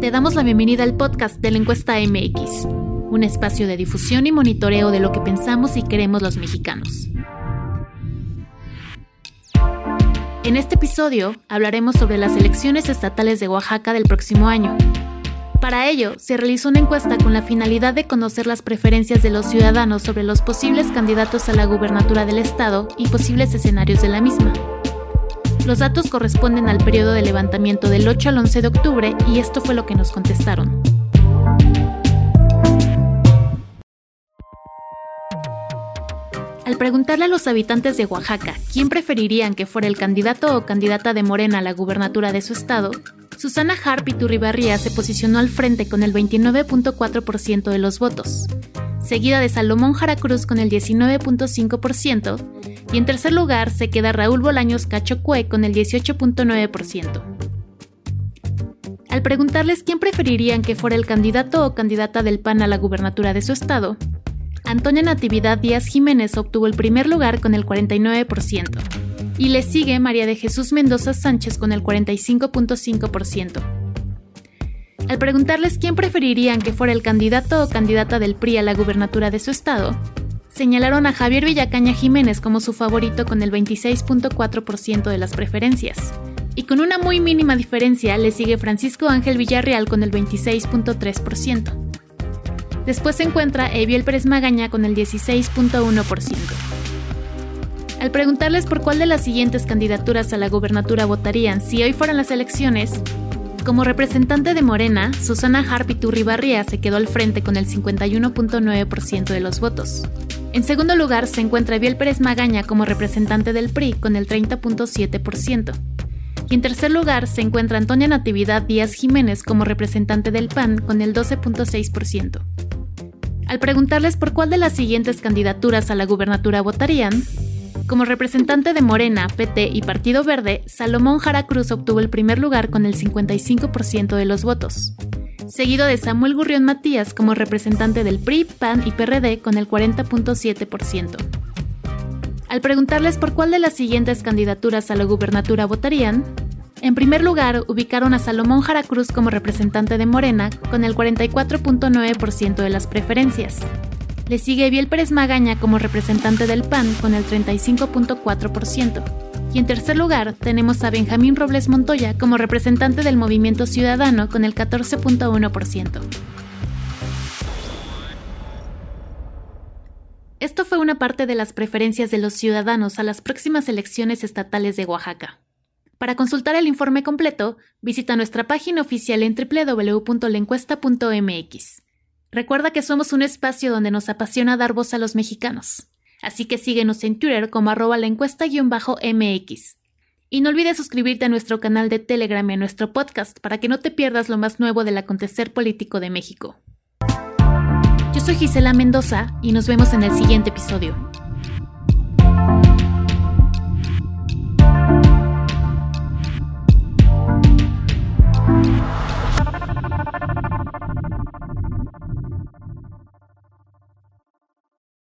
Te damos la bienvenida al podcast de la encuesta MX, un espacio de difusión y monitoreo de lo que pensamos y queremos los mexicanos. En este episodio hablaremos sobre las elecciones estatales de Oaxaca del próximo año. Para ello, se realizó una encuesta con la finalidad de conocer las preferencias de los ciudadanos sobre los posibles candidatos a la gubernatura del estado y posibles escenarios de la misma. Los datos corresponden al periodo de levantamiento del 8 al 11 de octubre y esto fue lo que nos contestaron. Al preguntarle a los habitantes de Oaxaca quién preferirían que fuera el candidato o candidata de Morena a la gubernatura de su estado, Susana Harp Turribarría se posicionó al frente con el 29.4% de los votos, seguida de Salomón Jaracruz con el 19.5% y en tercer lugar se queda Raúl Bolaños Cachocue con el 18.9%. Al preguntarles quién preferirían que fuera el candidato o candidata del PAN a la gubernatura de su estado, Antonia Natividad Díaz Jiménez obtuvo el primer lugar con el 49%, y le sigue María de Jesús Mendoza Sánchez con el 45.5%. Al preguntarles quién preferirían que fuera el candidato o candidata del PRI a la gubernatura de su estado, señalaron a Javier Villacaña Jiménez como su favorito con el 26.4% de las preferencias. Y con una muy mínima diferencia le sigue Francisco Ángel Villarreal con el 26.3%. Después se encuentra Eviel Pérez Magaña con el 16.1%. Al preguntarles por cuál de las siguientes candidaturas a la gubernatura votarían si hoy fueran las elecciones, como representante de Morena, Susana Harpiturribarría se quedó al frente con el 51.9% de los votos. En segundo lugar se encuentra Eviel Pérez Magaña como representante del PRI con el 30.7%. Y en tercer lugar se encuentra Antonia Natividad Díaz Jiménez como representante del PAN con el 12.6%. Al preguntarles por cuál de las siguientes candidaturas a la gubernatura votarían, como representante de Morena, PT y Partido Verde, Salomón Jara Cruz obtuvo el primer lugar con el 55% de los votos, seguido de Samuel Gurrión Matías como representante del PRI, PAN y PRD con el 40.7%. Al preguntarles por cuál de las siguientes candidaturas a la gubernatura votarían, en primer lugar, ubicaron a Salomón Jara Cruz como representante de Morena, con el 44.9% de las preferencias. Le sigue Biel Pérez Magaña como representante del PAN, con el 35.4%. Y en tercer lugar, tenemos a Benjamín Robles Montoya como representante del Movimiento Ciudadano, con el 14.1%. Esto fue una parte de las preferencias de los ciudadanos a las próximas elecciones estatales de Oaxaca. Para consultar el informe completo, visita nuestra página oficial en www.lencuesta.mx. Recuerda que somos un espacio donde nos apasiona dar voz a los mexicanos, así que síguenos en Twitter como arroba la encuesta-mx. Y no olvides suscribirte a nuestro canal de Telegram y a nuestro podcast para que no te pierdas lo más nuevo del acontecer político de México. Yo soy Gisela Mendoza y nos vemos en el siguiente episodio.